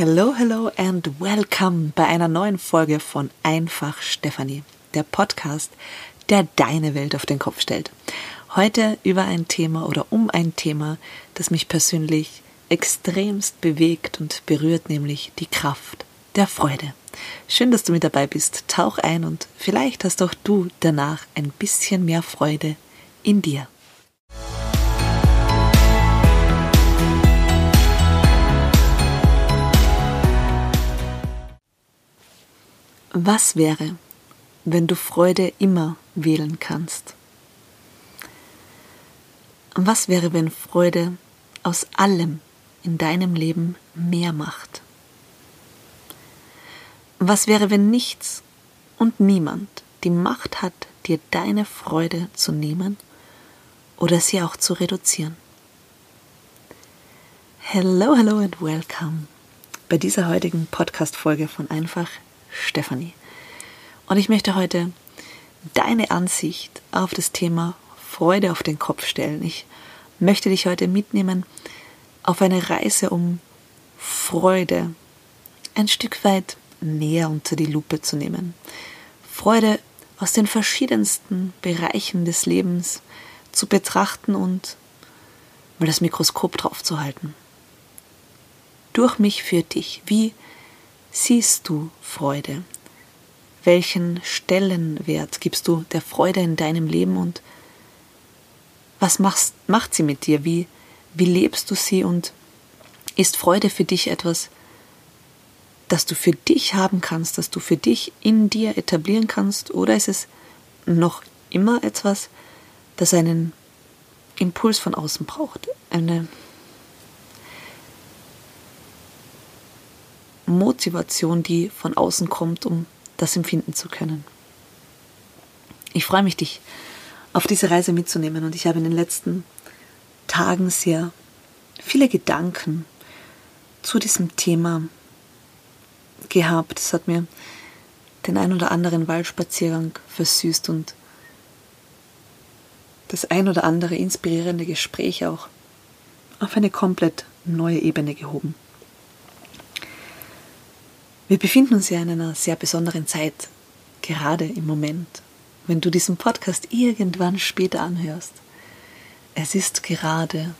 Hello, hello and welcome bei einer neuen Folge von Einfach Stefanie, der Podcast, der deine Welt auf den Kopf stellt. Heute über ein Thema oder um ein Thema, das mich persönlich extremst bewegt und berührt, nämlich die Kraft der Freude. Schön, dass du mit dabei bist. Tauch ein und vielleicht hast auch du danach ein bisschen mehr Freude in dir. Was wäre, wenn du Freude immer wählen kannst? Was wäre, wenn Freude aus allem in deinem Leben mehr macht? Was wäre, wenn nichts und niemand die Macht hat, dir deine Freude zu nehmen oder sie auch zu reduzieren? Hello, hello and welcome bei dieser heutigen Podcast-Folge von Einfach Stefanie. Und ich möchte heute deine Ansicht auf das Thema Freude auf den Kopf stellen. Ich möchte dich heute mitnehmen auf eine Reise, um Freude ein Stück weit näher unter die Lupe zu nehmen. Freude aus den verschiedensten Bereichen des Lebens zu betrachten und mal das Mikroskop drauf zu halten. Durch mich für dich. Wie siehst du Freude? Welchen Stellenwert gibst du der Freude in deinem Leben und was machst, macht sie mit dir? Wie, wie lebst du sie und ist Freude für dich etwas, das du für dich haben kannst, das du für dich in dir etablieren kannst oder ist es noch immer etwas, das einen Impuls von außen braucht, eine Motivation, die von außen kommt, um das empfinden zu können. Ich freue mich, dich auf diese Reise mitzunehmen und ich habe in den letzten Tagen sehr viele Gedanken zu diesem Thema gehabt. Es hat mir den ein oder anderen Waldspaziergang versüßt und das ein oder andere inspirierende Gespräch auch auf eine komplett neue Ebene gehoben. Wir befinden uns ja in einer sehr besonderen Zeit, gerade im Moment, wenn du diesen Podcast irgendwann später anhörst. Es ist gerade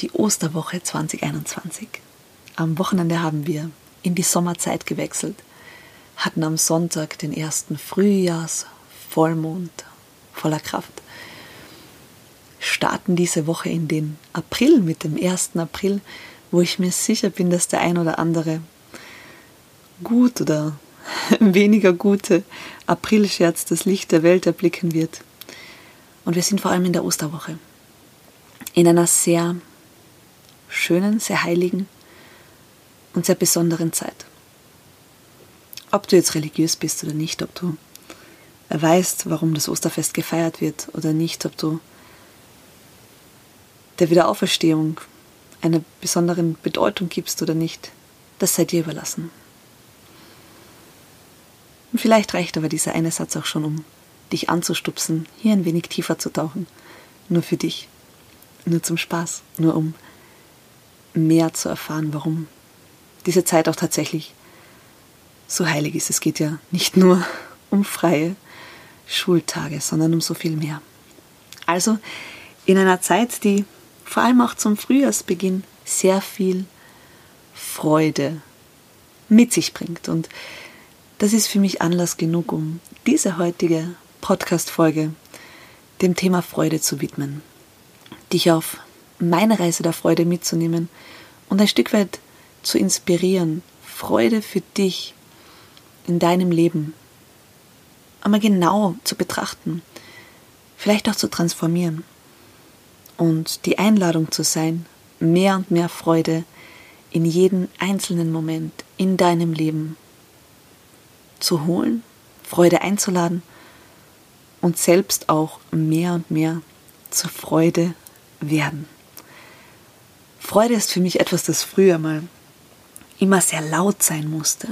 die Osterwoche 2021. Am Wochenende haben wir in die Sommerzeit gewechselt, hatten am Sonntag den ersten Frühjahrs-Vollmond voller Kraft, starten diese Woche in den April mit dem 1. April, wo ich mir sicher bin, dass der ein oder andere gut oder weniger gute Aprilscherz das Licht der Welt erblicken wird. Und wir sind vor allem in der Osterwoche. In einer sehr schönen, sehr heiligen und sehr besonderen Zeit. Ob du jetzt religiös bist oder nicht, ob du weißt, warum das Osterfest gefeiert wird oder nicht, ob du der Wiederauferstehung eine besondere Bedeutung gibst oder nicht, das sei dir überlassen. Vielleicht reicht aber dieser eine Satz auch schon, um dich anzustupsen, hier ein wenig tiefer zu tauchen. Nur für dich. Nur zum Spaß. Nur um mehr zu erfahren, warum diese Zeit auch tatsächlich so heilig ist. Es geht ja nicht nur um freie Schultage, sondern um so viel mehr. Also in einer Zeit, die vor allem auch zum Frühjahrsbeginn sehr viel Freude mit sich bringt. Und das ist für mich Anlass genug, um diese heutige Podcast-Folge dem Thema Freude zu widmen, dich auf meine Reise der Freude mitzunehmen und ein Stück weit zu inspirieren, Freude für dich in deinem Leben einmal genau zu betrachten, vielleicht auch zu transformieren und die Einladung zu sein, mehr und mehr Freude in jeden einzelnen Moment in deinem Leben zu holen, Freude einzuladen und selbst auch mehr und mehr zur Freude werden. Freude ist für mich etwas, das früher mal immer sehr laut sein musste.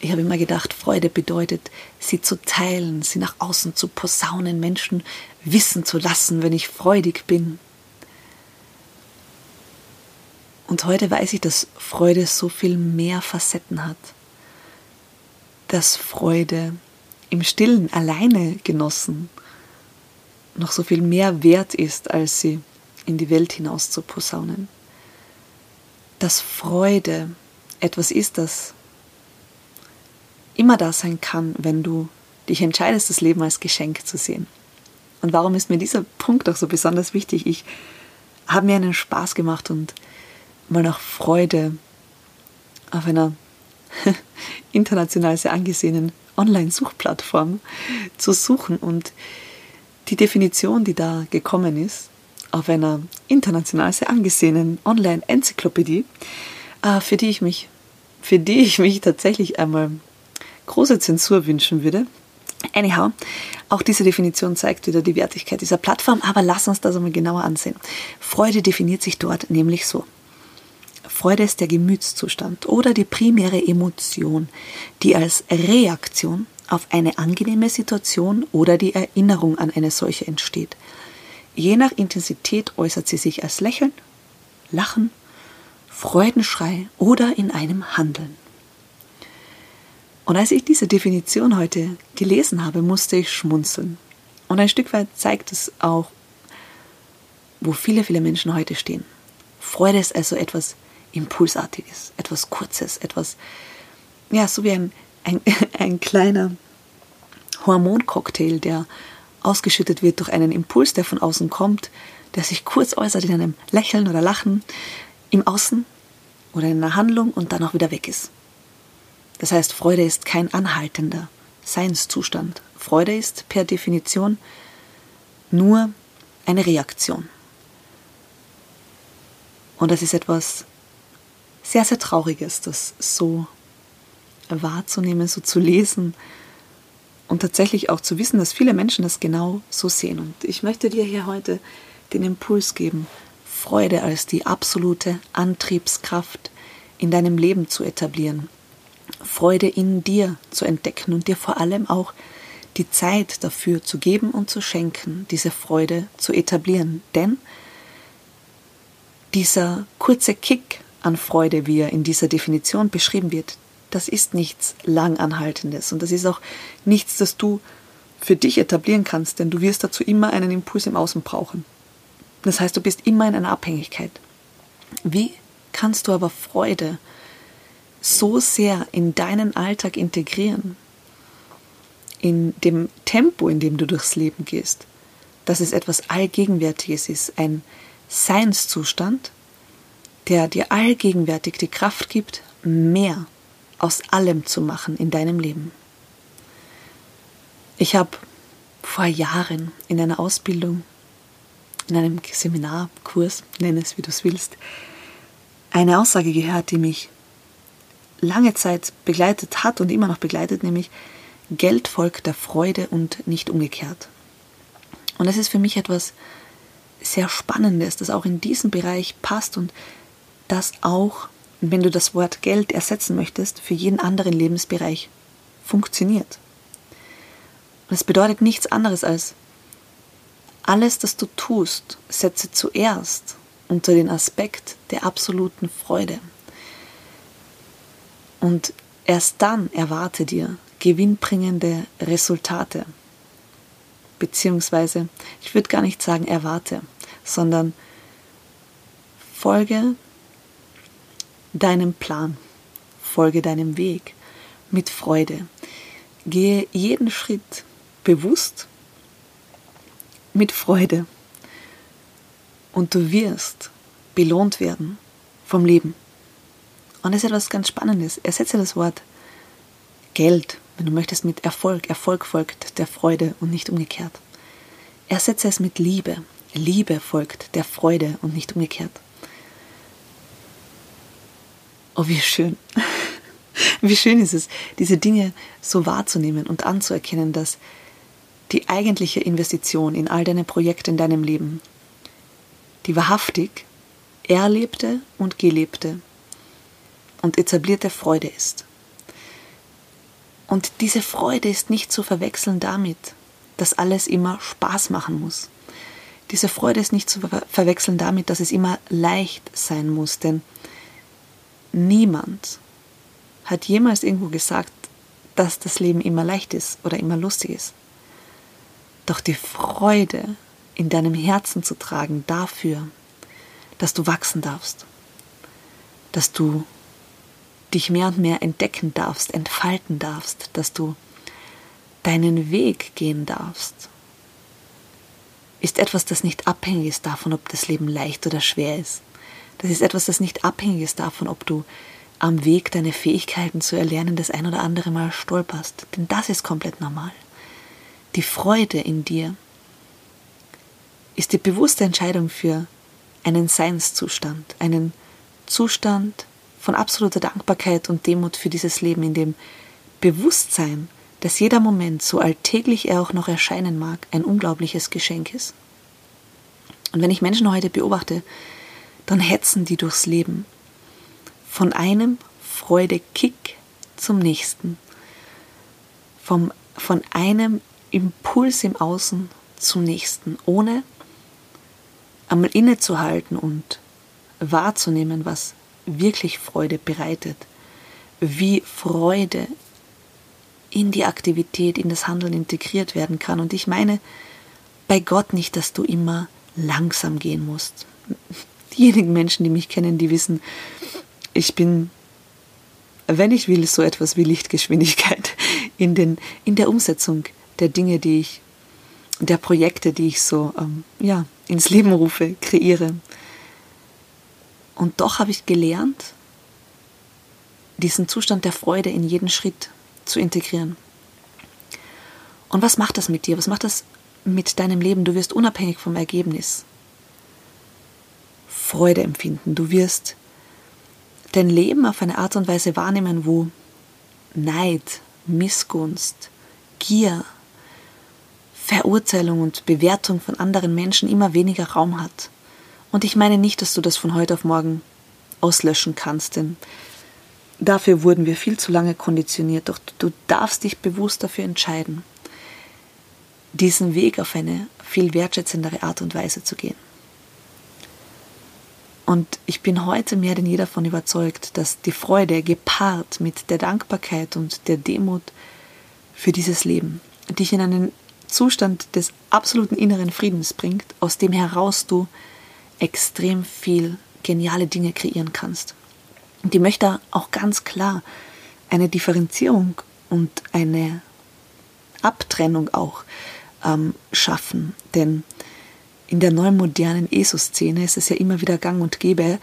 Ich habe immer gedacht, Freude bedeutet, sie zu teilen, sie nach außen zu posaunen, Menschen wissen zu lassen, wenn ich freudig bin. Und heute weiß ich, dass Freude so viel mehr Facetten hat. Dass Freude im Stillen alleine genossen noch so viel mehr wert ist, als sie in die Welt hinaus zu posaunen. Dass Freude etwas ist, das immer da sein kann, wenn du dich entscheidest, das Leben als Geschenk zu sehen. Und warum ist mir dieser Punkt auch so besonders wichtig? Ich habe mir einen Spaß gemacht und mal nach Freude auf einer international sehr angesehenen Online-Suchplattform zu suchen. Und die Definition, die da gekommen ist, auf einer international sehr angesehenen Online-Enzyklopädie, äh, für die ich mich, für die ich mich tatsächlich einmal große Zensur wünschen würde. Anyhow, auch diese Definition zeigt wieder die Wertigkeit dieser Plattform, aber lass uns das einmal genauer ansehen. Freude definiert sich dort nämlich so. Freude ist der Gemütszustand oder die primäre Emotion, die als Reaktion auf eine angenehme Situation oder die Erinnerung an eine solche entsteht. Je nach Intensität äußert sie sich als Lächeln, Lachen, Freudenschrei oder in einem Handeln. Und als ich diese Definition heute gelesen habe, musste ich schmunzeln. Und ein Stück weit zeigt es auch, wo viele, viele Menschen heute stehen. Freude ist also etwas Impulsartiges, etwas Kurzes, etwas, ja, so wie ein, ein, ein kleiner Hormoncocktail, der ausgeschüttet wird durch einen Impuls, der von außen kommt, der sich kurz äußert in einem Lächeln oder Lachen im Außen oder in einer Handlung und dann auch wieder weg ist. Das heißt, Freude ist kein anhaltender Seinszustand. Freude ist per Definition nur eine Reaktion. Und das ist etwas sehr, sehr Trauriges, das so wahrzunehmen, so zu lesen und tatsächlich auch zu wissen, dass viele Menschen das genau so sehen. Und ich möchte dir hier heute den Impuls geben, Freude als die absolute Antriebskraft in deinem Leben zu etablieren. Freude in dir zu entdecken und dir vor allem auch die Zeit dafür zu geben und zu schenken, diese Freude zu etablieren. Denn dieser kurze Kick an Freude, wie er in dieser Definition beschrieben wird, das ist nichts langanhaltendes und das ist auch nichts, das du für dich etablieren kannst, denn du wirst dazu immer einen Impuls im Außen brauchen. Das heißt, du bist immer in einer Abhängigkeit. Wie kannst du aber Freude so sehr in deinen Alltag integrieren, in dem Tempo, in dem du durchs Leben gehst, dass es etwas Allgegenwärtiges ist, ein Seinszustand, der dir allgegenwärtig die Kraft gibt, mehr aus allem zu machen in deinem Leben. Ich habe vor Jahren in einer Ausbildung, in einem Seminarkurs, nenn es wie du es willst, eine Aussage gehört, die mich lange Zeit begleitet hat und immer noch begleitet, nämlich Geld folgt der Freude und nicht umgekehrt. Und das ist für mich etwas sehr Spannendes, das auch in diesem Bereich passt und das auch, wenn du das Wort Geld ersetzen möchtest, für jeden anderen Lebensbereich funktioniert. Das bedeutet nichts anderes als, alles, das du tust, setze zuerst unter den Aspekt der absoluten Freude. Und erst dann erwarte dir gewinnbringende Resultate. Beziehungsweise, ich würde gar nicht sagen erwarte, sondern folge deinem Plan, folge deinem Weg mit Freude. Gehe jeden Schritt bewusst mit Freude und du wirst belohnt werden vom Leben. Und das ist etwas ganz Spannendes. Ersetze das Wort Geld, wenn du möchtest, mit Erfolg. Erfolg folgt der Freude und nicht umgekehrt. Ersetze es mit Liebe. Liebe folgt der Freude und nicht umgekehrt. Oh, wie schön. Wie schön ist es, diese Dinge so wahrzunehmen und anzuerkennen, dass die eigentliche Investition in all deine Projekte in deinem Leben, die wahrhaftig erlebte und gelebte und etablierte Freude ist. Und diese Freude ist nicht zu verwechseln damit, dass alles immer Spaß machen muss. Diese Freude ist nicht zu ver verwechseln damit, dass es immer leicht sein muss, denn niemand hat jemals irgendwo gesagt, dass das Leben immer leicht ist oder immer lustig ist. Doch die Freude in deinem Herzen zu tragen dafür, dass du wachsen darfst, dass du dich mehr und mehr entdecken darfst, entfalten darfst, dass du deinen Weg gehen darfst, ist etwas, das nicht abhängig ist davon, ob das Leben leicht oder schwer ist. Das ist etwas, das nicht abhängig ist davon, ob du am Weg deine Fähigkeiten zu erlernen das ein oder andere Mal stolperst. Denn das ist komplett normal. Die Freude in dir ist die bewusste Entscheidung für einen Seinszustand, einen Zustand von absoluter Dankbarkeit und Demut für dieses Leben, in dem Bewusstsein, dass jeder Moment, so alltäglich er auch noch erscheinen mag, ein unglaubliches Geschenk ist. Und wenn ich Menschen heute beobachte, dann hetzen die durchs Leben. Von einem Freudekick zum nächsten. Vom, von einem Impuls im Außen zum nächsten, ohne einmal innezuhalten und wahrzunehmen, was wirklich Freude bereitet, wie Freude in die Aktivität, in das Handeln integriert werden kann. Und ich meine bei Gott nicht, dass du immer langsam gehen musst. Diejenigen Menschen, die mich kennen, die wissen, ich bin, wenn ich will, so etwas wie Lichtgeschwindigkeit in, den, in der Umsetzung der Dinge, die ich, der Projekte, die ich so ähm, ja, ins Leben rufe, kreiere. Und doch habe ich gelernt, diesen Zustand der Freude in jeden Schritt zu integrieren. Und was macht das mit dir? Was macht das mit deinem Leben? Du wirst unabhängig vom Ergebnis Freude empfinden. Du wirst dein Leben auf eine Art und Weise wahrnehmen, wo Neid, Missgunst, Gier, Verurteilung und Bewertung von anderen Menschen immer weniger Raum hat. Und ich meine nicht, dass du das von heute auf morgen auslöschen kannst, denn dafür wurden wir viel zu lange konditioniert. Doch du darfst dich bewusst dafür entscheiden, diesen Weg auf eine viel wertschätzendere Art und Weise zu gehen. Und ich bin heute mehr denn je davon überzeugt, dass die Freude gepaart mit der Dankbarkeit und der Demut für dieses Leben dich in einen Zustand des absoluten inneren Friedens bringt, aus dem heraus du extrem viel geniale Dinge kreieren kannst. Und ich möchte auch ganz klar eine Differenzierung und eine Abtrennung auch ähm, schaffen. Denn in der neuen modernen ESO-Szene ist es ja immer wieder gang und gäbe,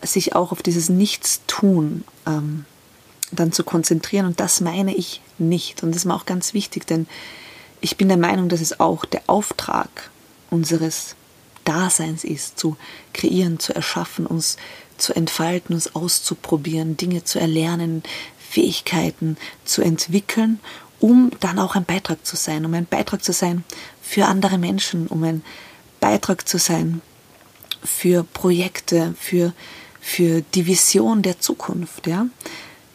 sich auch auf dieses Nichtstun ähm, dann zu konzentrieren. Und das meine ich nicht. Und das ist mir auch ganz wichtig, denn ich bin der Meinung, dass es auch der Auftrag unseres Daseins ist, zu kreieren, zu erschaffen, uns zu entfalten, uns auszuprobieren, Dinge zu erlernen, Fähigkeiten zu entwickeln, um dann auch ein Beitrag zu sein, um ein Beitrag zu sein für andere Menschen, um ein Beitrag zu sein für Projekte, für, für die Vision der Zukunft. Ja?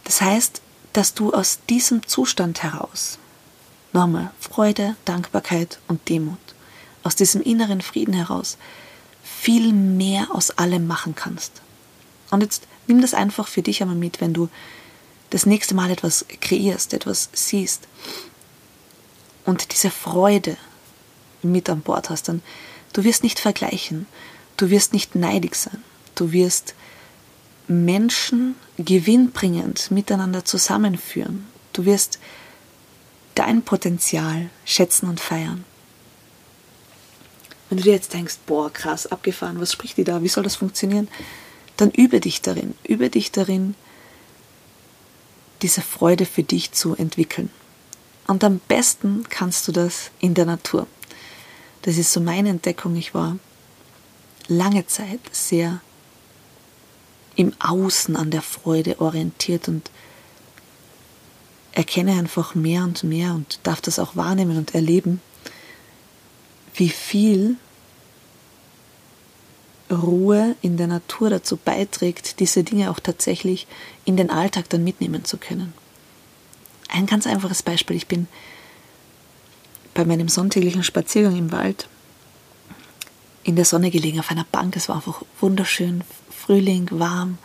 Das heißt, dass du aus diesem Zustand heraus Nochmal, Freude, Dankbarkeit und Demut. Aus diesem inneren Frieden heraus viel mehr aus allem machen kannst. Und jetzt nimm das einfach für dich einmal mit, wenn du das nächste Mal etwas kreierst, etwas siehst und diese Freude mit an Bord hast, dann du wirst nicht vergleichen, du wirst nicht neidig sein, du wirst Menschen gewinnbringend miteinander zusammenführen, du wirst dein Potenzial schätzen und feiern. Wenn du dir jetzt denkst, boah, krass, abgefahren, was spricht die da, wie soll das funktionieren? Dann übe dich darin, übe dich darin, diese Freude für dich zu entwickeln. Und am besten kannst du das in der Natur. Das ist so meine Entdeckung. Ich war lange Zeit sehr im Außen an der Freude orientiert und erkenne einfach mehr und mehr und darf das auch wahrnehmen und erleben, wie viel Ruhe in der Natur dazu beiträgt, diese Dinge auch tatsächlich in den Alltag dann mitnehmen zu können. Ein ganz einfaches Beispiel. Ich bin bei meinem sonntäglichen Spaziergang im Wald in der Sonne gelegen auf einer Bank. Es war einfach wunderschön, Frühling, warm,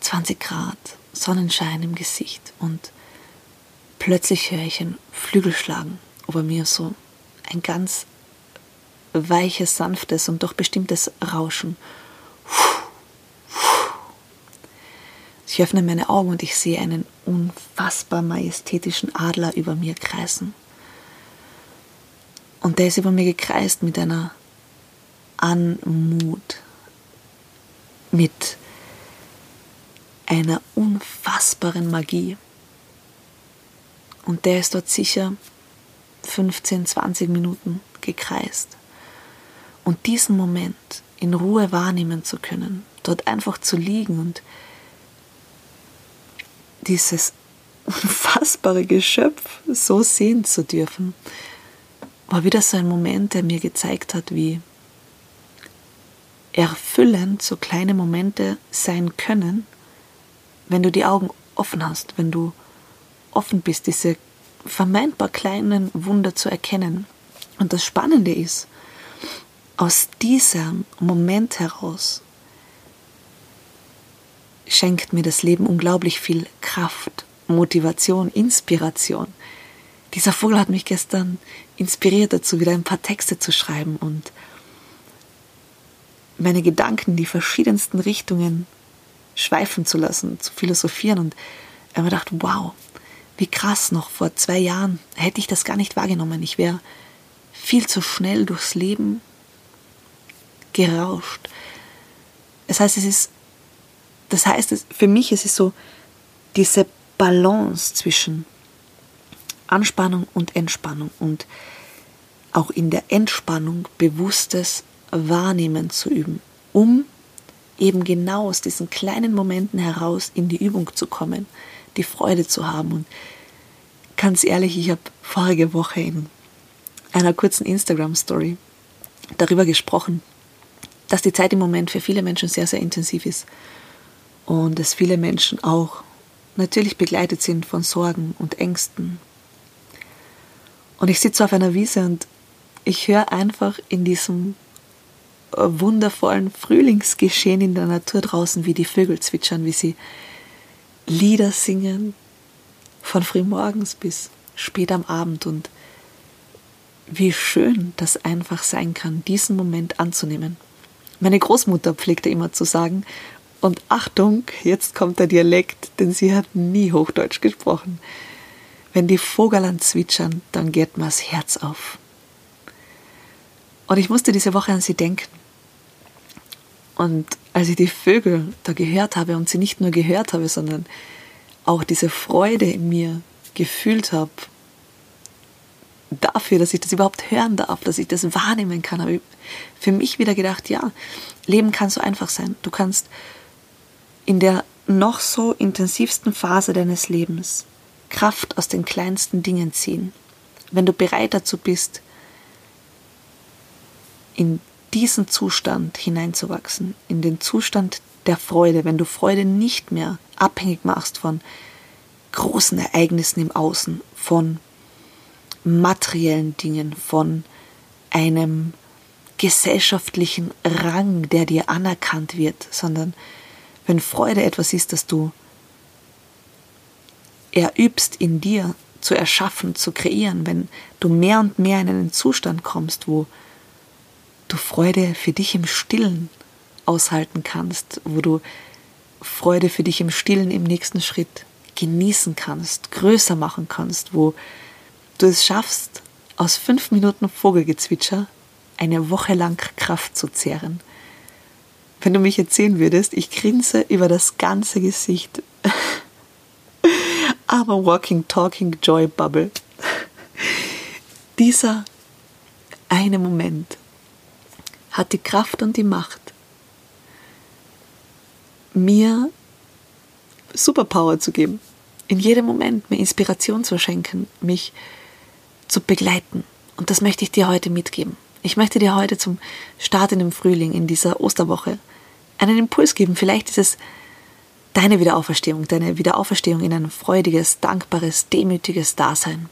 20 Grad, Sonnenschein im Gesicht und plötzlich höre ich ein Flügelschlagen über mir so ein ganz weiches, sanftes und doch bestimmtes Rauschen. Ich öffne meine Augen und ich sehe einen unfassbar majestätischen Adler über mir kreisen. Und der ist über mir gekreist mit einer Anmut, mit einer unfassbaren Magie. Und der ist dort sicher 15, 20 Minuten gekreist. Und diesen Moment in Ruhe wahrnehmen zu können, dort einfach zu liegen und dieses unfassbare Geschöpf so sehen zu dürfen, war wieder so ein Moment, der mir gezeigt hat, wie erfüllend so kleine Momente sein können, wenn du die Augen offen hast, wenn du offen bist, diese vermeintbar kleinen Wunder zu erkennen. Und das Spannende ist, aus diesem Moment heraus schenkt mir das Leben unglaublich viel Kraft, Motivation, Inspiration. Dieser Vogel hat mich gestern inspiriert dazu, wieder ein paar Texte zu schreiben und meine Gedanken in die verschiedensten Richtungen schweifen zu lassen, zu philosophieren. Und ich habe mir gedacht, wow, wie krass noch, vor zwei Jahren hätte ich das gar nicht wahrgenommen. Ich wäre viel zu schnell durchs Leben gerauscht. Das heißt, es ist, das heißt, für mich ist es so diese Balance zwischen Anspannung und Entspannung und auch in der Entspannung bewusstes Wahrnehmen zu üben, um eben genau aus diesen kleinen Momenten heraus in die Übung zu kommen, die Freude zu haben. Und ganz ehrlich, ich habe vorige Woche in einer kurzen Instagram-Story darüber gesprochen, dass die Zeit im Moment für viele Menschen sehr, sehr intensiv ist und dass viele Menschen auch natürlich begleitet sind von Sorgen und Ängsten. Und ich sitze auf einer Wiese und ich höre einfach in diesem wundervollen Frühlingsgeschehen in der Natur draußen, wie die Vögel zwitschern, wie sie Lieder singen, von frühmorgens bis spät am Abend und wie schön das einfach sein kann, diesen Moment anzunehmen. Meine Großmutter pflegte immer zu sagen, und Achtung, jetzt kommt der Dialekt, denn sie hat nie Hochdeutsch gesprochen. Wenn die Vogelern zwitschern, dann geht mir's Herz auf. Und ich musste diese Woche an sie denken. Und als ich die Vögel da gehört habe und sie nicht nur gehört habe, sondern auch diese Freude in mir gefühlt habe, dafür, dass ich das überhaupt hören darf, dass ich das wahrnehmen kann, habe ich für mich wieder gedacht, ja, Leben kann so einfach sein. Du kannst in der noch so intensivsten Phase deines Lebens Kraft aus den kleinsten Dingen ziehen. Wenn du bereit dazu bist, in diesen Zustand hineinzuwachsen, in den Zustand der Freude, wenn du Freude nicht mehr abhängig machst von großen Ereignissen im Außen, von materiellen Dingen, von einem gesellschaftlichen Rang, der dir anerkannt wird, sondern wenn Freude etwas ist, das du erübst in dir zu erschaffen, zu kreieren, wenn du mehr und mehr in einen Zustand kommst, wo du Freude für dich im Stillen aushalten kannst, wo du Freude für dich im Stillen im nächsten Schritt genießen kannst, größer machen kannst, wo du es schaffst, aus fünf Minuten Vogelgezwitscher eine Woche lang Kraft zu zehren. Wenn du mich sehen würdest, ich grinse über das ganze Gesicht. Aber Walking, Talking, Joy Bubble. Dieser eine Moment hat die Kraft und die Macht, mir Superpower zu geben, in jedem Moment mir Inspiration zu schenken, mich zu begleiten. Und das möchte ich dir heute mitgeben. Ich möchte dir heute zum Start in dem Frühling, in dieser Osterwoche, einen Impuls geben. Vielleicht ist es deine Wiederauferstehung, deine Wiederauferstehung in ein freudiges, dankbares, demütiges Dasein,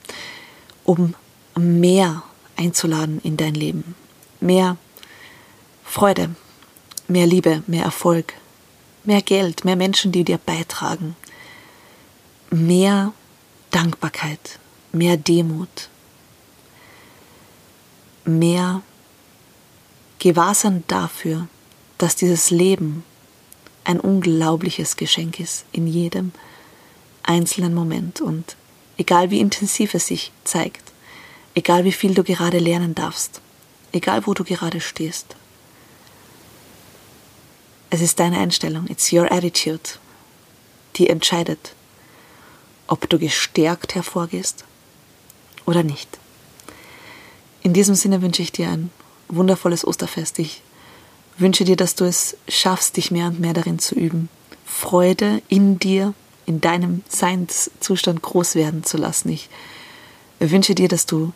um mehr einzuladen in dein Leben, mehr Freude, mehr Liebe, mehr Erfolg, mehr Geld, mehr Menschen, die dir beitragen, mehr Dankbarkeit, mehr Demut, mehr Gewahrsein dafür, dass dieses Leben ein unglaubliches Geschenk ist in jedem einzelnen Moment und egal wie intensiv es sich zeigt, egal wie viel du gerade lernen darfst, egal wo du gerade stehst. Es ist deine Einstellung, it's your attitude, die entscheidet, ob du gestärkt hervorgehst oder nicht. In diesem Sinne wünsche ich dir ein wundervolles Osterfest. Ich wünsche dir, dass du es schaffst, dich mehr und mehr darin zu üben, Freude in dir, in deinem Seinszustand groß werden zu lassen. Ich wünsche dir, dass du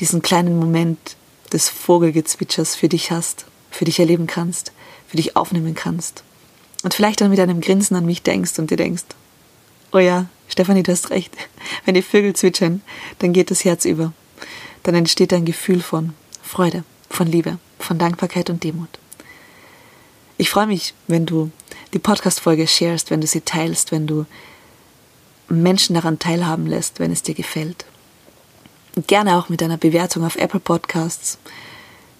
diesen kleinen Moment des Vogelgezwitschers für dich hast, für dich erleben kannst, für dich aufnehmen kannst. Und vielleicht dann mit einem Grinsen an mich denkst und dir denkst, oh ja, Stefanie, du hast recht. Wenn die Vögel zwitschern, dann geht das Herz über. Dann entsteht ein Gefühl von Freude, von Liebe, von Dankbarkeit und Demut. Ich freue mich, wenn du die Podcast-Folge sharest, wenn du sie teilst, wenn du Menschen daran teilhaben lässt, wenn es dir gefällt. Gerne auch mit einer Bewertung auf Apple Podcasts,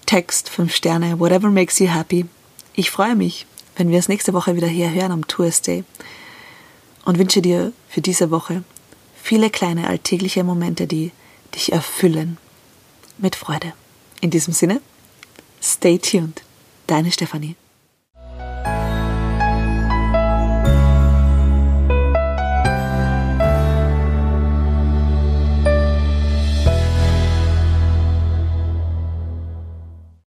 Text, 5 Sterne, whatever makes you happy. Ich freue mich, wenn wir es nächste Woche wieder hier hören am Tourist und wünsche dir für diese Woche viele kleine alltägliche Momente, die dich erfüllen mit Freude. In diesem Sinne, stay tuned. Deine Stefanie.